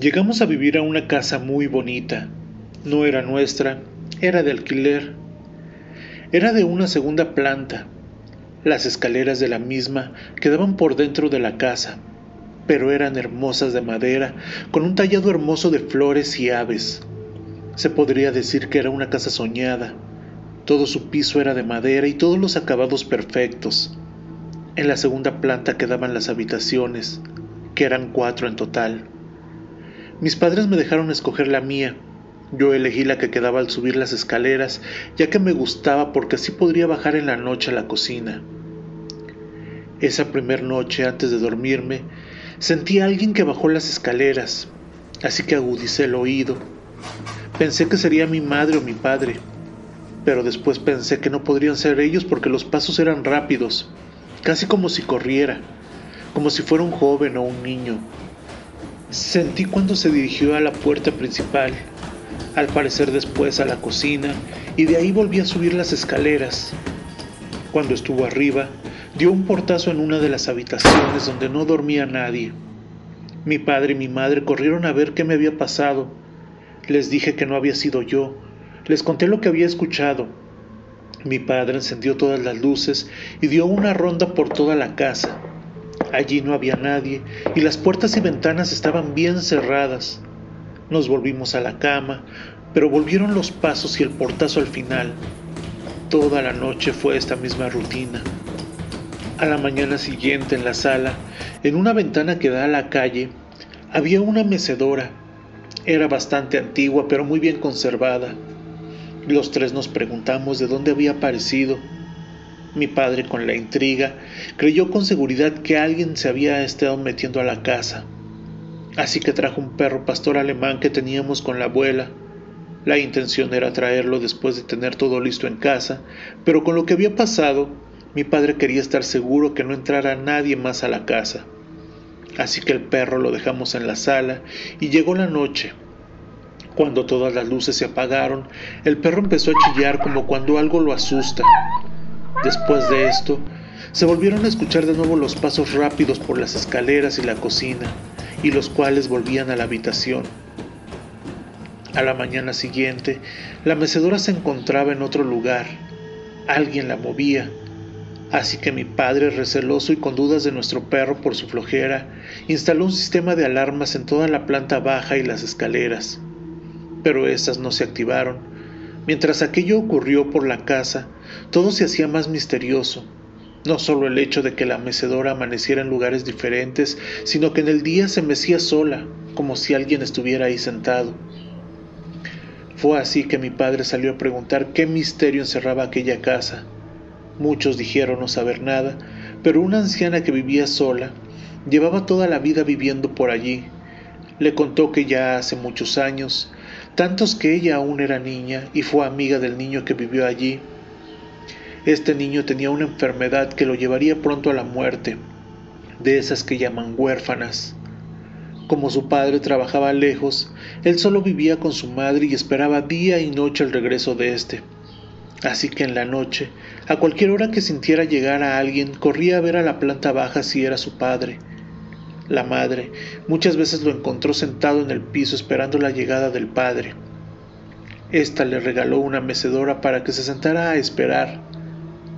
Llegamos a vivir a una casa muy bonita. No era nuestra, era de alquiler. Era de una segunda planta. Las escaleras de la misma quedaban por dentro de la casa, pero eran hermosas de madera, con un tallado hermoso de flores y aves. Se podría decir que era una casa soñada. Todo su piso era de madera y todos los acabados perfectos. En la segunda planta quedaban las habitaciones, que eran cuatro en total. Mis padres me dejaron escoger la mía. Yo elegí la que quedaba al subir las escaleras, ya que me gustaba porque así podría bajar en la noche a la cocina. Esa primer noche, antes de dormirme, sentí a alguien que bajó las escaleras, así que agudicé el oído. Pensé que sería mi madre o mi padre, pero después pensé que no podrían ser ellos porque los pasos eran rápidos, casi como si corriera, como si fuera un joven o un niño. Sentí cuando se dirigió a la puerta principal, al parecer después a la cocina, y de ahí volví a subir las escaleras. Cuando estuvo arriba, dio un portazo en una de las habitaciones donde no dormía nadie. Mi padre y mi madre corrieron a ver qué me había pasado. Les dije que no había sido yo. Les conté lo que había escuchado. Mi padre encendió todas las luces y dio una ronda por toda la casa. Allí no había nadie y las puertas y ventanas estaban bien cerradas. Nos volvimos a la cama, pero volvieron los pasos y el portazo al final. Toda la noche fue esta misma rutina. A la mañana siguiente en la sala, en una ventana que da a la calle, había una mecedora. Era bastante antigua, pero muy bien conservada. Los tres nos preguntamos de dónde había aparecido. Mi padre, con la intriga, creyó con seguridad que alguien se había estado metiendo a la casa. Así que trajo un perro pastor alemán que teníamos con la abuela. La intención era traerlo después de tener todo listo en casa, pero con lo que había pasado, mi padre quería estar seguro que no entrara nadie más a la casa. Así que el perro lo dejamos en la sala y llegó la noche. Cuando todas las luces se apagaron, el perro empezó a chillar como cuando algo lo asusta. Después de esto, se volvieron a escuchar de nuevo los pasos rápidos por las escaleras y la cocina, y los cuales volvían a la habitación. A la mañana siguiente, la mecedora se encontraba en otro lugar. Alguien la movía. Así que mi padre, receloso y con dudas de nuestro perro por su flojera, instaló un sistema de alarmas en toda la planta baja y las escaleras. Pero estas no se activaron, Mientras aquello ocurrió por la casa, todo se hacía más misterioso. No solo el hecho de que la mecedora amaneciera en lugares diferentes, sino que en el día se mecía sola, como si alguien estuviera ahí sentado. Fue así que mi padre salió a preguntar qué misterio encerraba aquella casa. Muchos dijeron no saber nada, pero una anciana que vivía sola llevaba toda la vida viviendo por allí. Le contó que ya hace muchos años tantos que ella aún era niña y fue amiga del niño que vivió allí. Este niño tenía una enfermedad que lo llevaría pronto a la muerte, de esas que llaman huérfanas. Como su padre trabajaba lejos, él solo vivía con su madre y esperaba día y noche el regreso de éste. Así que en la noche, a cualquier hora que sintiera llegar a alguien, corría a ver a la planta baja si era su padre, la madre muchas veces lo encontró sentado en el piso esperando la llegada del padre. Esta le regaló una mecedora para que se sentara a esperar,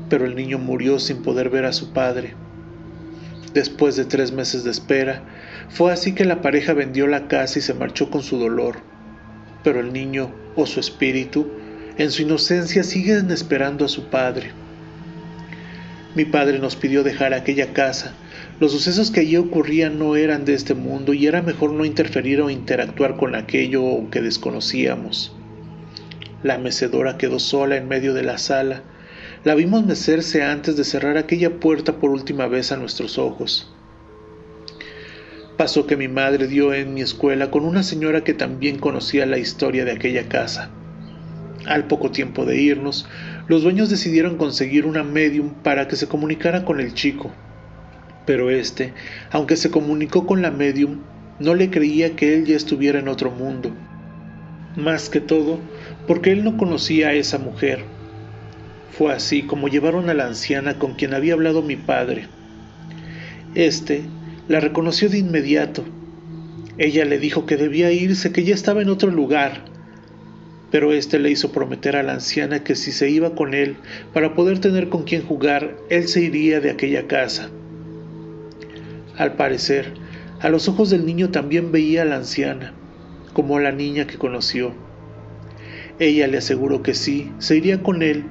pero el niño murió sin poder ver a su padre. Después de tres meses de espera, fue así que la pareja vendió la casa y se marchó con su dolor. Pero el niño, o su espíritu, en su inocencia siguen esperando a su padre. Mi padre nos pidió dejar aquella casa. Los sucesos que allí ocurrían no eran de este mundo y era mejor no interferir o interactuar con aquello que desconocíamos. La mecedora quedó sola en medio de la sala. La vimos mecerse antes de cerrar aquella puerta por última vez a nuestros ojos. Pasó que mi madre dio en mi escuela con una señora que también conocía la historia de aquella casa. Al poco tiempo de irnos, los dueños decidieron conseguir una medium para que se comunicara con el chico. Pero este, aunque se comunicó con la medium, no le creía que él ya estuviera en otro mundo. Más que todo, porque él no conocía a esa mujer. Fue así como llevaron a la anciana con quien había hablado mi padre. Este la reconoció de inmediato. Ella le dijo que debía irse, que ya estaba en otro lugar, pero éste le hizo prometer a la anciana que si se iba con él para poder tener con quien jugar, él se iría de aquella casa. Al parecer, a los ojos del niño también veía a la anciana, como a la niña que conoció. Ella le aseguró que sí, se iría con él.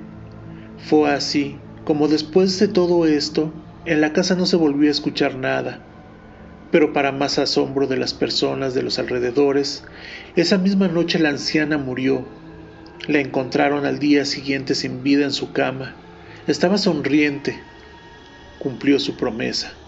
Fue así, como después de todo esto, en la casa no se volvió a escuchar nada. Pero para más asombro de las personas de los alrededores, esa misma noche la anciana murió. La encontraron al día siguiente sin vida en su cama. Estaba sonriente. Cumplió su promesa.